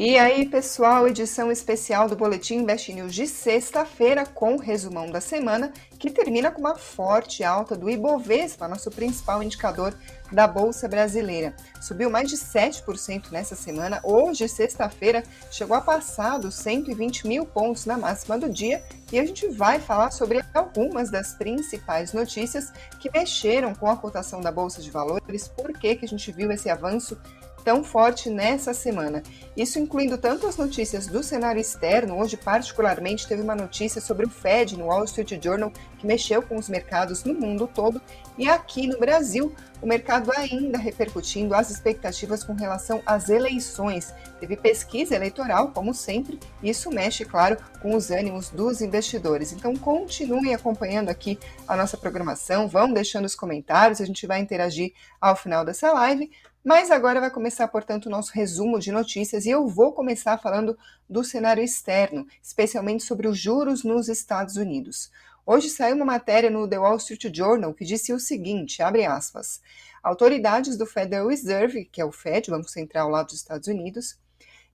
E aí, pessoal, edição especial do Boletim Invest News de sexta-feira com o resumão da semana, que termina com uma forte alta do Ibovespa, nosso principal indicador da Bolsa Brasileira. Subiu mais de 7% nessa semana. Hoje, sexta-feira, chegou a passar dos 120 mil pontos na máxima do dia e a gente vai falar sobre algumas das principais notícias que mexeram com a cotação da Bolsa de Valores, por que, que a gente viu esse avanço tão forte nessa semana. Isso incluindo tanto as notícias do cenário externo, hoje particularmente teve uma notícia sobre o Fed no Wall Street Journal que mexeu com os mercados no mundo todo e aqui no Brasil, o mercado ainda repercutindo as expectativas com relação às eleições. Teve pesquisa eleitoral, como sempre, e isso mexe, claro, com os ânimos dos investidores. Então, continuem acompanhando aqui a nossa programação, vão deixando os comentários, a gente vai interagir ao final dessa live. Mas agora vai começar, portanto, o nosso resumo de notícias e eu vou começar falando do cenário externo, especialmente sobre os juros nos Estados Unidos. Hoje saiu uma matéria no The Wall Street Journal que disse o seguinte, abre aspas, autoridades do Federal Reserve, que é o Fed, Banco Central lá dos Estados Unidos,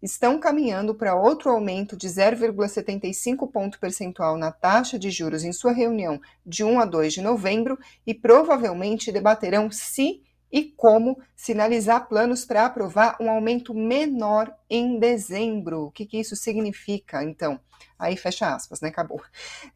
estão caminhando para outro aumento de 0,75 ponto percentual na taxa de juros em sua reunião de 1 a 2 de novembro e provavelmente debaterão se e como sinalizar planos para aprovar um aumento menor em dezembro. O que, que isso significa, então? Aí fecha aspas, né? Acabou.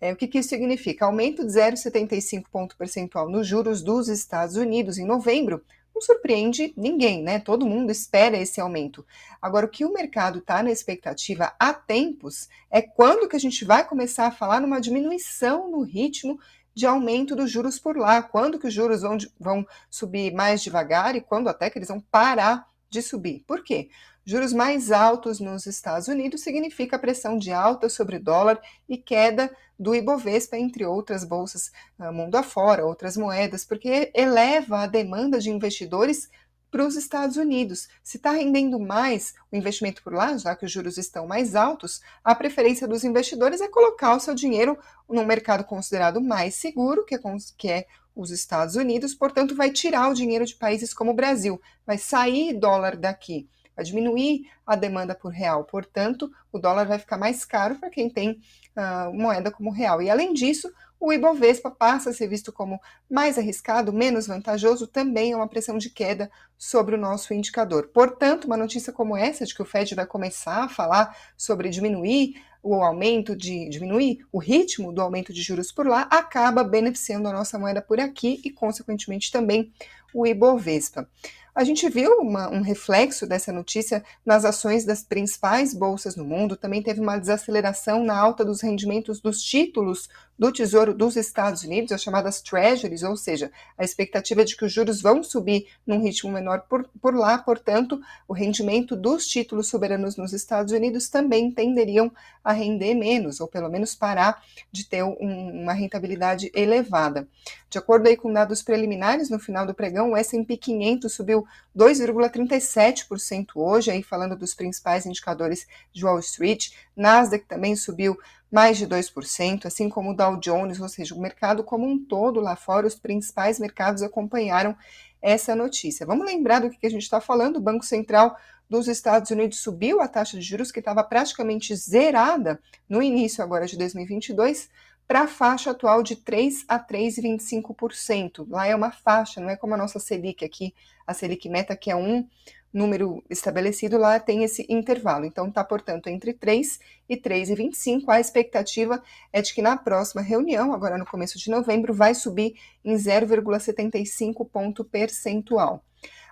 É, o que, que isso significa? Aumento de 0,75 ponto percentual nos juros dos Estados Unidos em novembro. Não surpreende ninguém, né? Todo mundo espera esse aumento. Agora, o que o mercado está na expectativa há tempos é quando que a gente vai começar a falar numa diminuição no ritmo de aumento dos juros por lá, quando que os juros vão, vão subir mais devagar e quando até que eles vão parar de subir. Por quê? Juros mais altos nos Estados Unidos significa pressão de alta sobre o dólar e queda do Ibovespa, entre outras bolsas uh, mundo afora, outras moedas, porque eleva a demanda de investidores para os Estados Unidos. Se está rendendo mais o investimento por lá, já que os juros estão mais altos, a preferência dos investidores é colocar o seu dinheiro num mercado considerado mais seguro, que é, que é os Estados Unidos, portanto, vai tirar o dinheiro de países como o Brasil, vai sair dólar daqui, vai diminuir a demanda por real, portanto, o dólar vai ficar mais caro para quem tem uh, moeda como real. E além disso, o Ibovespa passa a ser visto como mais arriscado, menos vantajoso, também é uma pressão de queda sobre o nosso indicador. Portanto, uma notícia como essa, de que o Fed vai começar a falar sobre diminuir o aumento de diminuir o ritmo do aumento de juros por lá, acaba beneficiando a nossa moeda por aqui e, consequentemente, também o Ibovespa. A gente viu uma, um reflexo dessa notícia nas ações das principais bolsas no mundo, também teve uma desaceleração na alta dos rendimentos dos títulos do Tesouro dos Estados Unidos, as chamadas Treasuries, ou seja, a expectativa de que os juros vão subir num ritmo menor por, por lá, portanto, o rendimento dos títulos soberanos nos Estados Unidos também tenderiam a render menos, ou pelo menos parar de ter um, uma rentabilidade elevada. De acordo aí com dados preliminares, no final do pregão, o S&P 500 subiu 2,37% hoje, aí falando dos principais indicadores de Wall Street, Nasdaq também subiu mais de 2%, assim como o Dow Jones, ou seja, o mercado como um todo lá fora, os principais mercados acompanharam essa notícia. Vamos lembrar do que a gente está falando: o Banco Central dos Estados Unidos subiu a taxa de juros, que estava praticamente zerada no início agora de 2022, para a faixa atual de 3 a 3,25%. Lá é uma faixa, não é como a nossa Selic aqui, a Selic meta que é um número estabelecido lá tem esse intervalo. Então, está, portanto, entre 3 e 3,25. A expectativa é de que na próxima reunião, agora no começo de novembro, vai subir em 0,75 ponto percentual.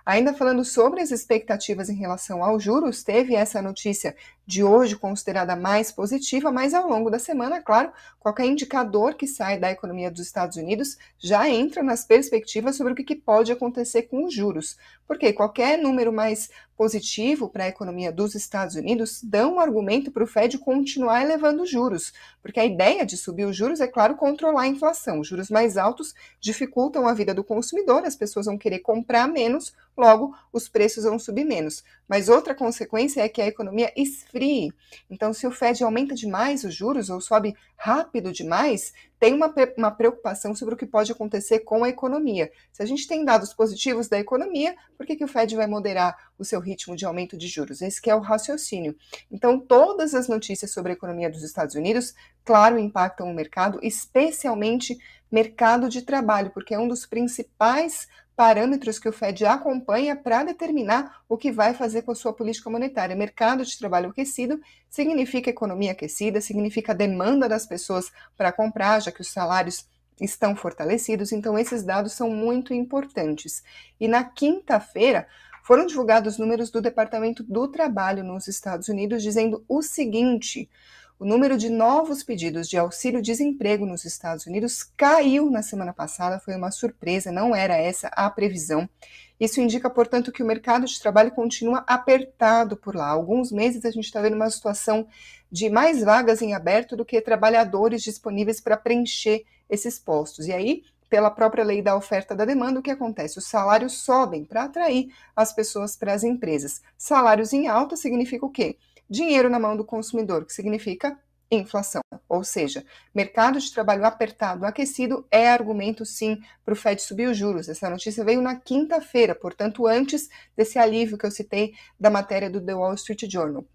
Ainda falando sobre as expectativas em relação aos juros, teve essa notícia de hoje considerada mais positiva, mas ao longo da semana, claro, qualquer indicador que sai da economia dos Estados Unidos já entra nas perspectivas sobre o que pode acontecer com os juros, porque qualquer número mais positivo para a economia dos Estados Unidos dá um argumento para o Fed continuar elevando os juros, porque a ideia de subir os juros é, claro, controlar a inflação. Os juros mais altos dificultam a vida do consumidor, as pessoas vão querer comprar menos, logo os preços vão subir menos. Mas outra consequência é que a economia esfria esfrie. Então, se o Fed aumenta demais os juros ou sobe rápido demais, tem uma, uma preocupação sobre o que pode acontecer com a economia. Se a gente tem dados positivos da economia, por que, que o Fed vai moderar o seu ritmo de aumento de juros? Esse é o raciocínio. Então, todas as notícias sobre a economia dos Estados Unidos, claro, impactam o mercado, especialmente mercado de trabalho, porque é um dos principais parâmetros que o Fed acompanha para determinar o que vai fazer com a sua política monetária. Mercado de trabalho aquecido significa economia aquecida, significa demanda das pessoas para comprar, já que os salários estão fortalecidos, então esses dados são muito importantes. E na quinta-feira foram divulgados números do Departamento do Trabalho nos Estados Unidos dizendo o seguinte: o número de novos pedidos de auxílio-desemprego nos Estados Unidos caiu na semana passada, foi uma surpresa, não era essa a previsão. Isso indica, portanto, que o mercado de trabalho continua apertado por lá. Há alguns meses a gente está vendo uma situação de mais vagas em aberto do que trabalhadores disponíveis para preencher esses postos. E aí, pela própria lei da oferta da demanda, o que acontece? Os salários sobem para atrair as pessoas para as empresas. Salários em alta significa o quê? Dinheiro na mão do consumidor, que significa inflação. Ou seja, mercado de trabalho apertado, aquecido, é argumento sim para o Fed subir os juros. Essa notícia veio na quinta-feira, portanto, antes desse alívio que eu citei da matéria do The Wall Street Journal.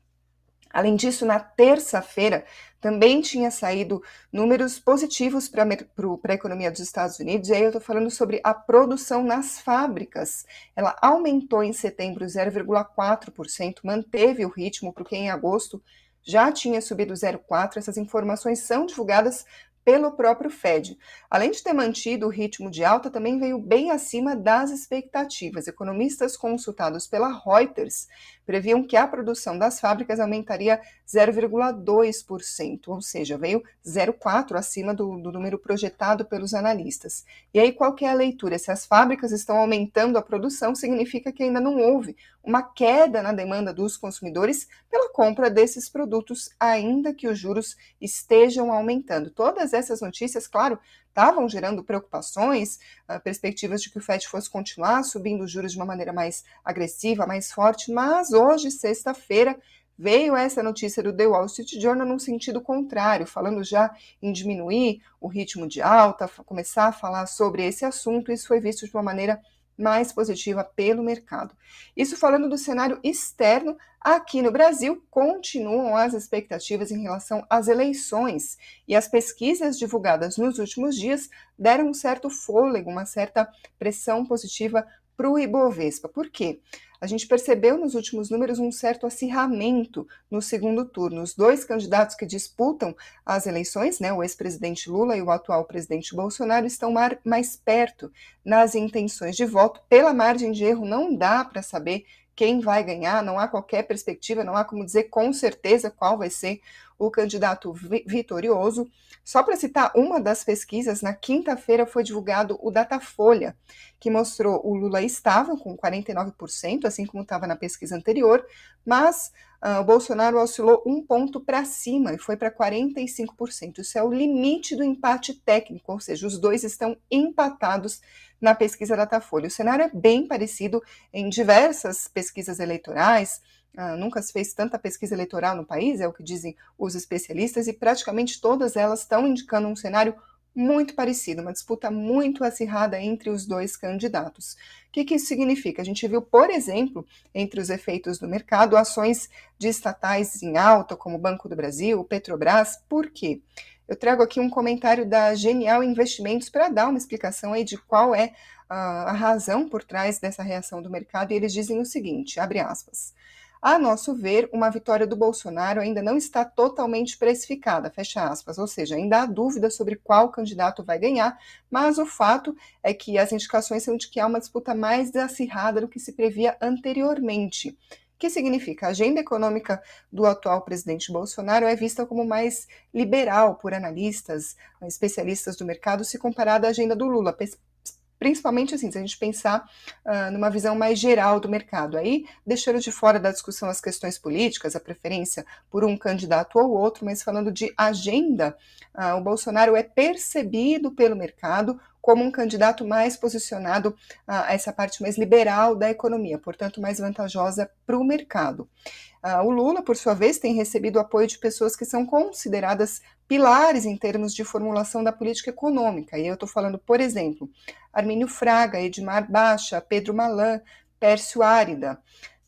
Além disso, na terça-feira também tinha saído números positivos para a economia dos Estados Unidos, e aí eu estou falando sobre a produção nas fábricas. Ela aumentou em setembro 0,4%, manteve o ritmo, porque em agosto já tinha subido 0,4%. Essas informações são divulgadas pelo próprio Fed. Além de ter mantido o ritmo de alta, também veio bem acima das expectativas. Economistas consultados pela Reuters previam que a produção das fábricas aumentaria 0,2%, ou seja, veio 0,4% acima do, do, número projetado pelos analistas. E aí, qual que é a leitura? Se as fábricas estão aumentando a produção, significa que ainda não houve uma queda na demanda dos consumidores pela compra desses produtos, ainda que os juros estejam aumentando. Todas essas notícias, claro, estavam gerando preocupações, uh, perspectivas de que o FED fosse continuar subindo os juros de uma maneira mais agressiva, mais forte, mas hoje, sexta-feira, veio essa notícia do The Wall Street Journal num sentido contrário, falando já em diminuir o ritmo de alta, começar a falar sobre esse assunto. Isso foi visto de uma maneira mais positiva pelo mercado. Isso falando do cenário externo, aqui no Brasil continuam as expectativas em relação às eleições e as pesquisas divulgadas nos últimos dias deram um certo fôlego, uma certa pressão positiva para o Ibovespa. Por quê? A gente percebeu nos últimos números um certo acirramento no segundo turno. Os dois candidatos que disputam as eleições, né, o ex-presidente Lula e o atual presidente Bolsonaro, estão mais perto nas intenções de voto. Pela margem de erro, não dá para saber quem vai ganhar, não há qualquer perspectiva, não há como dizer com certeza qual vai ser o candidato vitorioso. Só para citar uma das pesquisas, na quinta-feira foi divulgado o Datafolha, que mostrou o Lula estável com 49%, assim como estava na pesquisa anterior, mas uh, o Bolsonaro oscilou um ponto para cima e foi para 45%. Isso é o limite do empate técnico, ou seja, os dois estão empatados na pesquisa Datafolha. O cenário é bem parecido em diversas pesquisas eleitorais. Uh, nunca se fez tanta pesquisa eleitoral no país, é o que dizem os especialistas, e praticamente todas elas estão indicando um cenário muito parecido, uma disputa muito acirrada entre os dois candidatos. O que, que isso significa? A gente viu, por exemplo, entre os efeitos do mercado, ações de estatais em alta, como o Banco do Brasil, Petrobras. Por quê? Eu trago aqui um comentário da Genial Investimentos para dar uma explicação aí de qual é a, a razão por trás dessa reação do mercado, e eles dizem o seguinte, abre aspas. A nosso ver, uma vitória do Bolsonaro ainda não está totalmente precificada, fecha aspas, ou seja, ainda há dúvida sobre qual candidato vai ganhar, mas o fato é que as indicações são de que há uma disputa mais acirrada do que se previa anteriormente que significa a agenda econômica do atual presidente Bolsonaro é vista como mais liberal por analistas, especialistas do mercado, se comparada à agenda do Lula, principalmente assim, se a gente pensar uh, numa visão mais geral do mercado. Aí, deixando de fora da discussão as questões políticas, a preferência por um candidato ou outro, mas falando de agenda, uh, o Bolsonaro é percebido pelo mercado como um candidato mais posicionado a essa parte mais liberal da economia, portanto, mais vantajosa para o mercado. o Lula, por sua vez, tem recebido apoio de pessoas que são consideradas pilares em termos de formulação da política econômica. E eu estou falando, por exemplo, Armínio Fraga, Edmar Baixa, Pedro Malan, Pércio Árida.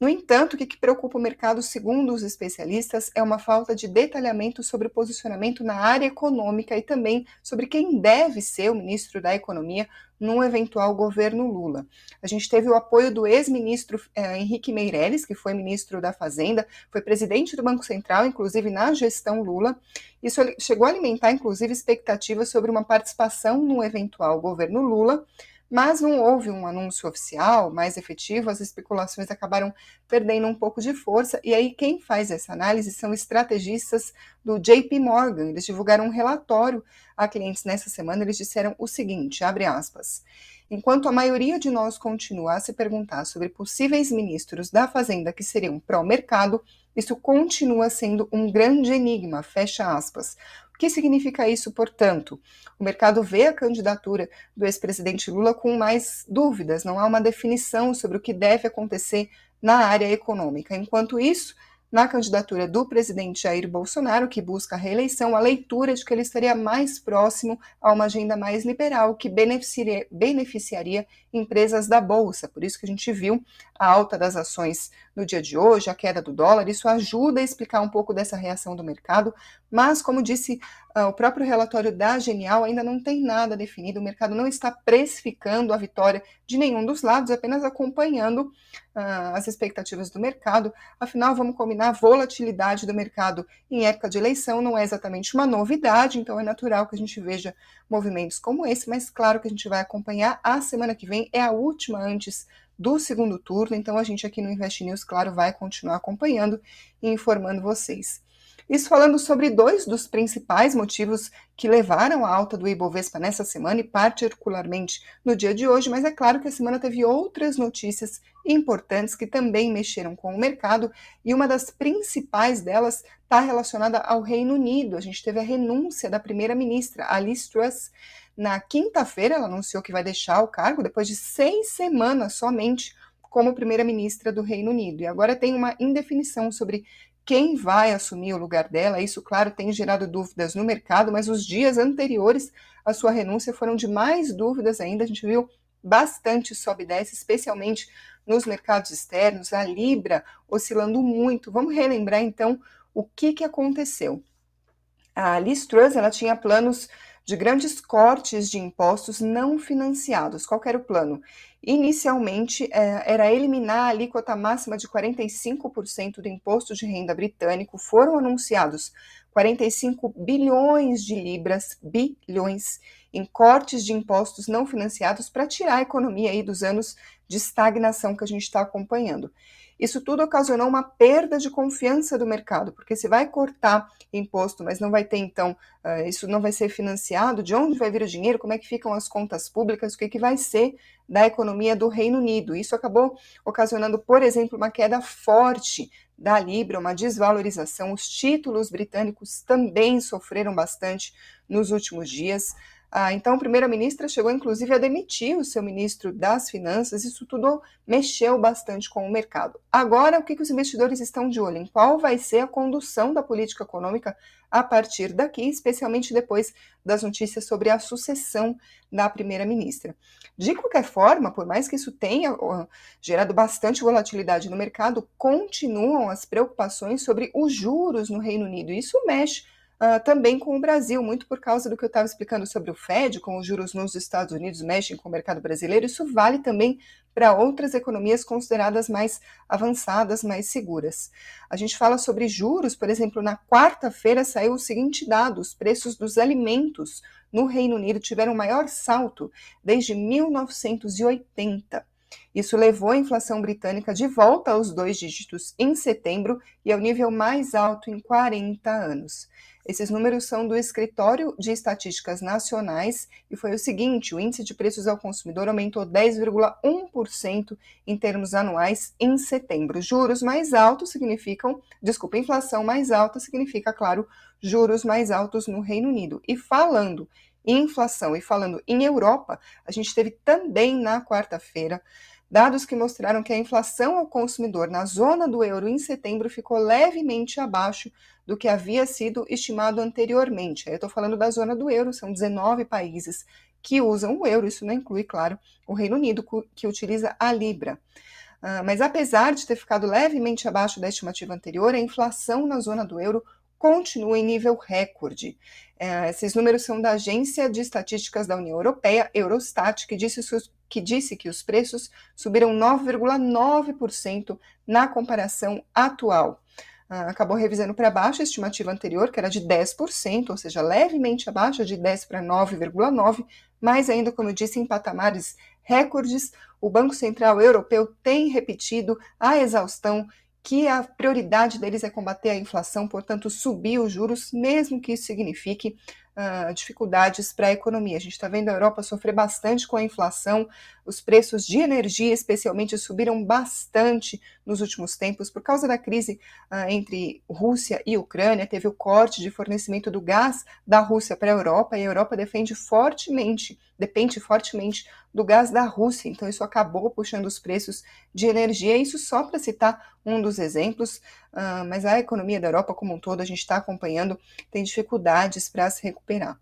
No entanto, o que, preocupa o mercado, segundo os especialistas, é uma falta de detalhamento sobre o posicionamento na área econômica e também sobre quem deve ser o ministro da Economia num eventual governo Lula. A gente teve o apoio do ex-ministro eh, Henrique Meirelles, que foi ministro da Fazenda, foi presidente do Banco Central, inclusive na gestão Lula. Isso chegou a alimentar, inclusive, expectativas sobre uma participação no eventual governo Lula mas não houve um anúncio oficial mais efetivo, as especulações acabaram perdendo um pouco de força, e aí quem faz essa análise são estrategistas do JP Morgan. Eles divulgaram um relatório a clientes nessa semana, eles disseram o seguinte, abre aspas, enquanto a maioria de nós continua a se perguntar sobre possíveis ministros da Fazenda que seriam pró-mercado, isso continua sendo um grande enigma, fecha aspas. O que significa isso, portanto? O mercado vê a candidatura do ex-presidente Lula com mais dúvidas, não há uma definição sobre o que deve acontecer na área econômica. Enquanto isso, na candidatura do presidente Jair Bolsonaro, que busca a reeleição, a leitura de que ele estaria mais próximo a uma agenda mais liberal, que beneficiaria, beneficiaria empresas da Bolsa. Por isso que a gente viu a alta das ações no dia de hoje, a queda do dólar. Isso ajuda a explicar um pouco dessa reação do mercado, mas, como disse uh, o próprio relatório da Genial, ainda não tem nada definido. O mercado não está precificando a vitória de nenhum dos lados, apenas acompanhando uh, as expectativas do mercado. Afinal, vamos combinar a volatilidade do mercado em época de eleição não é exatamente uma novidade, então é natural que a gente veja movimentos como esse, mas claro que a gente vai acompanhar. A semana que vem é a última antes do segundo turno, então a gente aqui no Invest News, claro, vai continuar acompanhando e informando vocês. Isso falando sobre dois dos principais motivos que levaram a alta do Ibovespa nessa semana e particularmente no dia de hoje, mas é claro que a semana teve outras notícias importantes que também mexeram com o mercado e uma das principais delas está relacionada ao Reino Unido. A gente teve a renúncia da primeira-ministra, Alice Truss, na quinta-feira, ela anunciou que vai deixar o cargo depois de seis semanas somente como primeira-ministra do Reino Unido. E agora tem uma indefinição sobre quem vai assumir o lugar dela. Isso, claro, tem gerado dúvidas no mercado, mas os dias anteriores à sua renúncia foram de mais dúvidas ainda. A gente viu bastante sobe e desce, especialmente nos mercados externos, a Libra oscilando muito. Vamos relembrar então o que, que aconteceu. A Liz Truss ela tinha planos de grandes cortes de impostos não financiados. Qual era o plano? Inicialmente, é, era eliminar a alíquota máxima de 45% do imposto de renda britânico. Foram anunciados 45 bilhões de libras, bilhões, em cortes de impostos não financiados para tirar a economia aí dos anos de estagnação que a gente está acompanhando. Isso tudo ocasionou uma perda de confiança do mercado, porque se vai cortar imposto, mas não vai ter, então, uh, isso não vai ser financiado, de onde vai vir o dinheiro, como é que ficam as contas públicas, o que, que vai ser da economia do Reino Unido. Isso acabou ocasionando, por exemplo, uma queda forte da Libra, uma desvalorização. Os títulos britânicos também sofreram bastante nos últimos dias. Ah, então, a primeira-ministra chegou inclusive a demitir o seu ministro das Finanças, isso tudo mexeu bastante com o mercado. Agora, o que, que os investidores estão de olho? Em qual vai ser a condução da política econômica a partir daqui, especialmente depois das notícias sobre a sucessão da primeira-ministra. De qualquer forma, por mais que isso tenha gerado bastante volatilidade no mercado, continuam as preocupações sobre os juros no Reino Unido. Isso mexe Uh, também com o Brasil, muito por causa do que eu estava explicando sobre o Fed, com os juros nos Estados Unidos mexem com o mercado brasileiro, isso vale também para outras economias consideradas mais avançadas, mais seguras. A gente fala sobre juros, por exemplo, na quarta-feira saiu o seguinte dado: os preços dos alimentos no Reino Unido tiveram o maior salto desde 1980. Isso levou a inflação britânica de volta aos dois dígitos em setembro e ao nível mais alto em 40 anos. Esses números são do Escritório de Estatísticas Nacionais e foi o seguinte: o índice de preços ao consumidor aumentou 10,1% em termos anuais em setembro. Juros mais altos significam, desculpa, inflação mais alta significa, claro, juros mais altos no Reino Unido. E falando em inflação. E falando em Europa, a gente teve também na quarta-feira dados que mostraram que a inflação ao consumidor na zona do euro em setembro ficou levemente abaixo do que havia sido estimado anteriormente. Eu estou falando da zona do euro, são 19 países que usam o euro, isso não inclui, claro, o Reino Unido, que utiliza a Libra. Uh, mas apesar de ter ficado levemente abaixo da estimativa anterior, a inflação na zona do euro continua em nível recorde. Uh, esses números são da Agência de Estatísticas da União Europeia, Eurostat, que disse, que disse que os preços subiram 9,9% na comparação atual. Uh, acabou revisando para baixo a estimativa anterior, que era de 10%, ou seja, levemente abaixo, de 10 para 9,9%, mas ainda, como eu disse, em patamares recordes, o Banco Central Europeu tem repetido a exaustão que a prioridade deles é combater a inflação, portanto, subir os juros, mesmo que isso signifique uh, dificuldades para a economia. A gente está vendo a Europa sofrer bastante com a inflação, os preços de energia, especialmente, subiram bastante nos últimos tempos por causa da crise uh, entre Rússia e Ucrânia. Teve o corte de fornecimento do gás da Rússia para a Europa e a Europa defende fortemente, depende fortemente do gás da Rússia. Então, isso acabou puxando os preços de energia. Isso só para citar um dos exemplos, uh, mas a economia da Europa como um todo, a gente está acompanhando, tem dificuldades para se recuperar.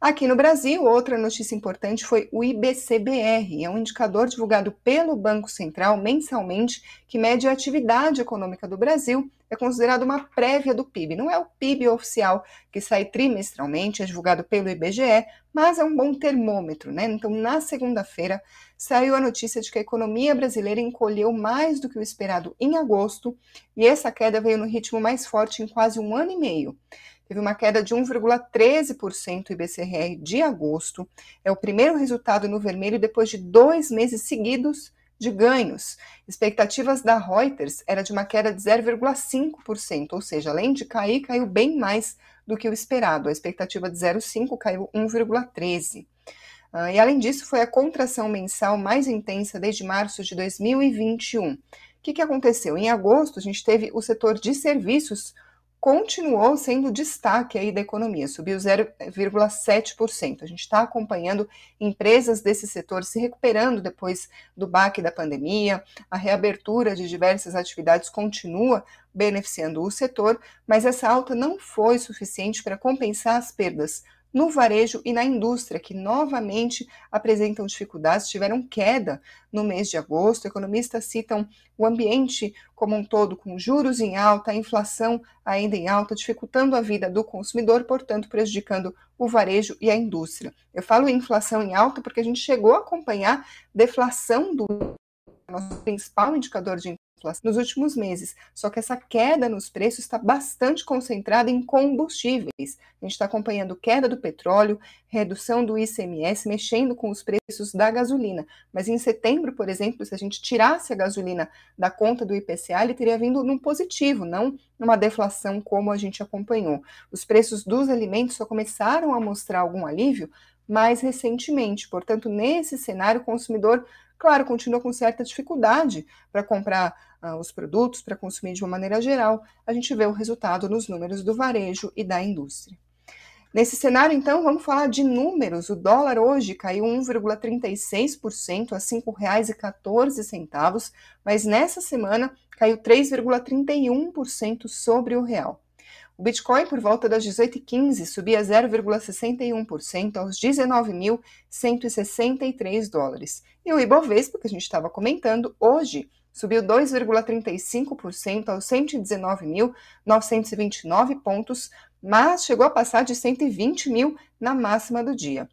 Aqui no Brasil, outra notícia importante foi o IBCBR, é um indicador divulgado pelo Banco Central mensalmente que mede a atividade econômica do Brasil. É considerado uma prévia do PIB. Não é o PIB oficial que sai trimestralmente, é divulgado pelo IBGE, mas é um bom termômetro, né? Então, na segunda-feira, saiu a notícia de que a economia brasileira encolheu mais do que o esperado em agosto, e essa queda veio no ritmo mais forte em quase um ano e meio teve uma queda de 1,13% IBCR de agosto. É o primeiro resultado no vermelho depois de dois meses seguidos de ganhos. Expectativas da Reuters era de uma queda de 0,5%, ou seja, além de cair, caiu bem mais do que o esperado. A expectativa de 0,5 caiu 1,13. Uh, e além disso, foi a contração mensal mais intensa desde março de 2021. O que, que aconteceu? Em agosto, a gente teve o setor de serviços continuou sendo destaque aí da economia, subiu 0,7%. A gente está acompanhando empresas desse setor se recuperando depois do baque da pandemia, a reabertura de diversas atividades continua beneficiando o setor, mas essa alta não foi suficiente para compensar as perdas no varejo e na indústria, que novamente apresentam dificuldades, tiveram queda no mês de agosto. Economistas citam o ambiente como um todo, com juros em alta, inflação ainda em alta, dificultando a vida do consumidor, portanto, prejudicando o varejo e a indústria. Eu falo inflação em alta porque a gente chegou a acompanhar deflação do nosso principal indicador de nos últimos meses. Só que essa queda nos preços está bastante concentrada em combustíveis. A gente está acompanhando queda do petróleo, redução do ICMS, mexendo com os preços da gasolina. Mas em setembro, por exemplo, se a gente tirasse a gasolina da conta do IPCA, ele teria vindo num positivo, não numa deflação como a gente acompanhou. Os preços dos alimentos só começaram a mostrar algum alívio mais recentemente. Portanto, nesse cenário, o consumidor claro, continua com certa dificuldade para comprar uh, os produtos, para consumir de uma maneira geral. A gente vê o resultado nos números do varejo e da indústria. Nesse cenário, então, vamos falar de números. O dólar hoje caiu 1,36% a R$ 5,14, mas nessa semana caiu 3,31% sobre o real. O Bitcoin, por volta das 18h15, subia 0,61% aos 19.163 dólares. E o Ibovespa, que a gente estava comentando, hoje subiu 2,35% aos 119.929 pontos, mas chegou a passar de 120 mil na máxima do dia.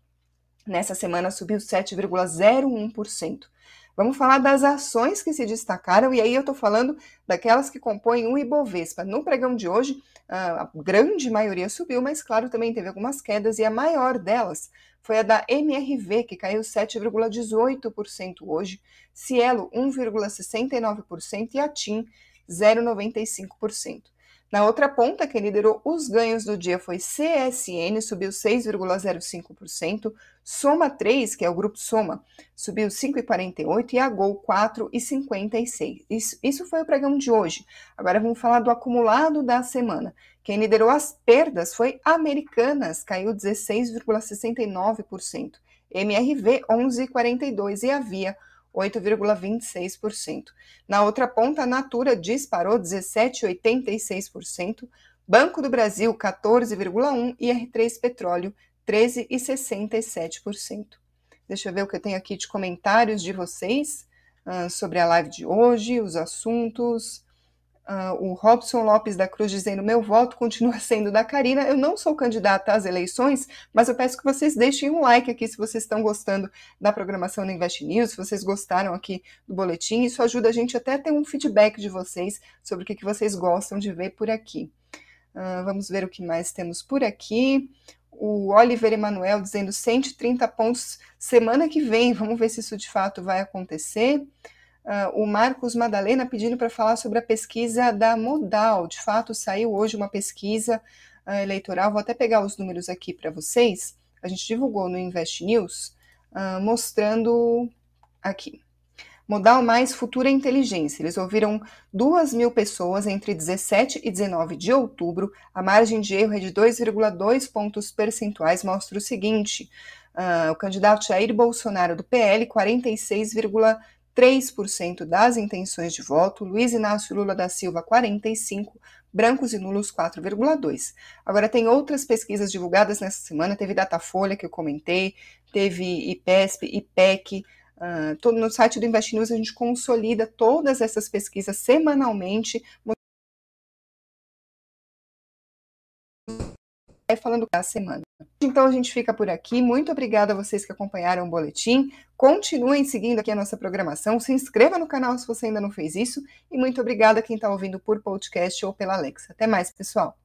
Nessa semana subiu 7,01%. Vamos falar das ações que se destacaram, e aí eu estou falando daquelas que compõem o Ibovespa. No pregão de hoje, a grande maioria subiu, mas claro, também teve algumas quedas, e a maior delas foi a da MRV, que caiu 7,18% hoje, Cielo 1,69% e a TIM 0,95%. Na outra ponta, quem liderou os ganhos do dia foi CSN, subiu 6,05%, Soma 3, que é o grupo Soma, subiu 5,48% e a Gol 4,56%. Isso, isso foi o pregão de hoje. Agora vamos falar do acumulado da semana. Quem liderou as perdas foi Americanas, caiu 16,69%, MRV 11,42% e a Via 8,26%. Na outra ponta, a Natura disparou 17,86%, Banco do Brasil 14,1% e R3 Petróleo 13,67%. Deixa eu ver o que eu tenho aqui de comentários de vocês uh, sobre a live de hoje, os assuntos. Uh, o Robson Lopes da Cruz dizendo: meu voto continua sendo da Karina. Eu não sou candidata às eleições, mas eu peço que vocês deixem um like aqui se vocês estão gostando da programação do Invest News, se vocês gostaram aqui do boletim. Isso ajuda a gente até a ter um feedback de vocês sobre o que, que vocês gostam de ver por aqui. Uh, vamos ver o que mais temos por aqui. O Oliver Emanuel dizendo 130 pontos semana que vem. Vamos ver se isso de fato vai acontecer. Uh, o Marcos Madalena pedindo para falar sobre a pesquisa da Modal. De fato, saiu hoje uma pesquisa uh, eleitoral. Vou até pegar os números aqui para vocês. A gente divulgou no Invest News, uh, mostrando aqui. Modal mais Futura Inteligência. Eles ouviram 2 mil pessoas entre 17 e 19 de outubro. A margem de erro é de 2,2 pontos percentuais. Mostra o seguinte: uh, o candidato Jair Bolsonaro do PL, 46,3 3% das intenções de voto, Luiz Inácio Lula da Silva 45%, brancos e nulos 4,2%. Agora tem outras pesquisas divulgadas nessa semana, teve Datafolha que eu comentei, teve IPESP, IPEC, uh, todo no site do Invest News a gente consolida todas essas pesquisas semanalmente, falando da semana. Então a gente fica por aqui. Muito obrigada a vocês que acompanharam o boletim. Continuem seguindo aqui a nossa programação. Se inscreva no canal se você ainda não fez isso. E muito obrigada a quem está ouvindo por podcast ou pela Alexa. Até mais, pessoal.